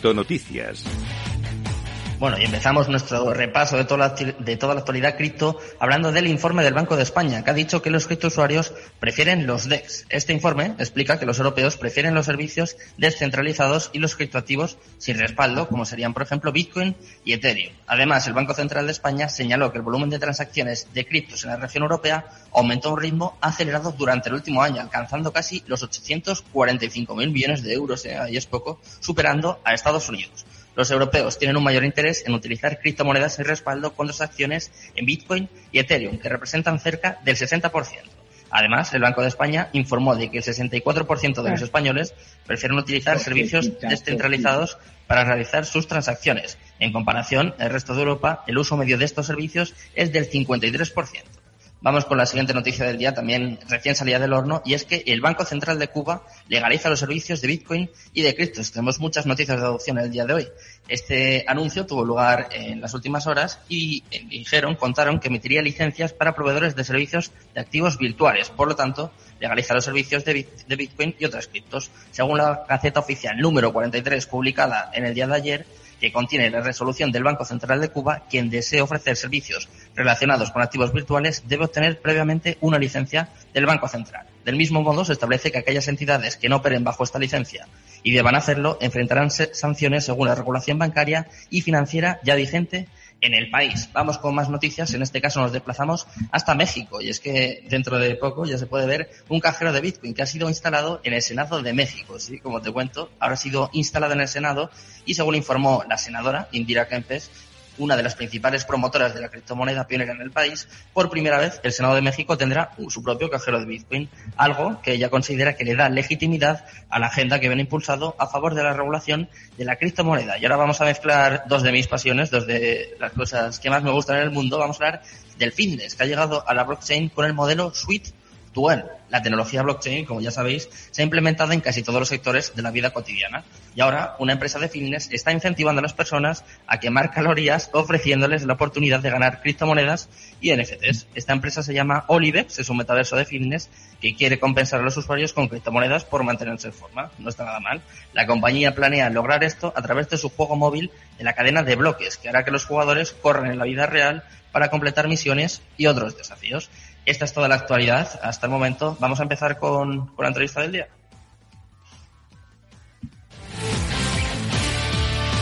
Criptonoticias. Bueno, y empezamos nuestro repaso de toda, la, de toda la actualidad cripto hablando del informe del Banco de España, que ha dicho que los criptousuarios prefieren los DEX. Este informe explica que los europeos prefieren los servicios descentralizados y los criptoactivos sin respaldo, como serían, por ejemplo, Bitcoin y Ethereum. Además, el Banco Central de España señaló que el volumen de transacciones de criptos en la región europea aumentó a un ritmo acelerado durante el último año, alcanzando casi los 845.000 millones de euros, eh, ahí es poco, superando a Estados Unidos. Los europeos tienen un mayor interés en utilizar criptomonedas y respaldo con acciones en Bitcoin y Ethereum, que representan cerca del 60%. Además, el Banco de España informó de que el 64% de los españoles prefieren utilizar servicios descentralizados para realizar sus transacciones. En comparación, el resto de Europa, el uso medio de estos servicios es del 53%. Vamos con la siguiente noticia del día, también recién salida del horno, y es que el Banco Central de Cuba legaliza los servicios de Bitcoin y de criptos. Tenemos muchas noticias de adopción el día de hoy. Este anuncio tuvo lugar en las últimas horas y eh, dijeron, contaron que emitiría licencias para proveedores de servicios de activos virtuales. Por lo tanto, legaliza los servicios de, Bitcoin y otras criptos. Según la Gaceta Oficial número 43 publicada en el día de ayer, que contiene la resolución del Banco Central de Cuba, quien desee ofrecer servicios relacionados con activos virtuales debe obtener previamente una licencia del Banco Central. Del mismo modo, se establece que aquellas entidades que no operen bajo esta licencia y deban hacerlo enfrentarán sanciones según la regulación bancaria y financiera ya vigente en el país. Vamos con más noticias. En este caso nos desplazamos hasta México. Y es que dentro de poco ya se puede ver un cajero de Bitcoin que ha sido instalado en el Senado de México. Sí, como te cuento, ahora ha sido instalado en el Senado y según informó la senadora Indira Kempes, una de las principales promotoras de la criptomoneda pionera en el país, por primera vez el Senado de México tendrá su propio cajero de Bitcoin, algo que ella considera que le da legitimidad a la agenda que viene impulsado a favor de la regulación de la criptomoneda. Y ahora vamos a mezclar dos de mis pasiones, dos de las cosas que más me gustan en el mundo. Vamos a hablar del fitness, que ha llegado a la blockchain con el modelo Suite la tecnología blockchain, como ya sabéis, se ha implementado en casi todos los sectores de la vida cotidiana. Y ahora una empresa de fitness está incentivando a las personas a quemar calorías ofreciéndoles la oportunidad de ganar criptomonedas y NFTs. Esta empresa se llama Olivex, es un metaverso de fitness que quiere compensar a los usuarios con criptomonedas por mantenerse en forma. No está nada mal. La compañía planea lograr esto a través de su juego móvil en la cadena de bloques, que hará que los jugadores corran en la vida real para completar misiones y otros desafíos. Esta es toda la actualidad hasta el momento. Vamos a empezar con, con la entrevista del día.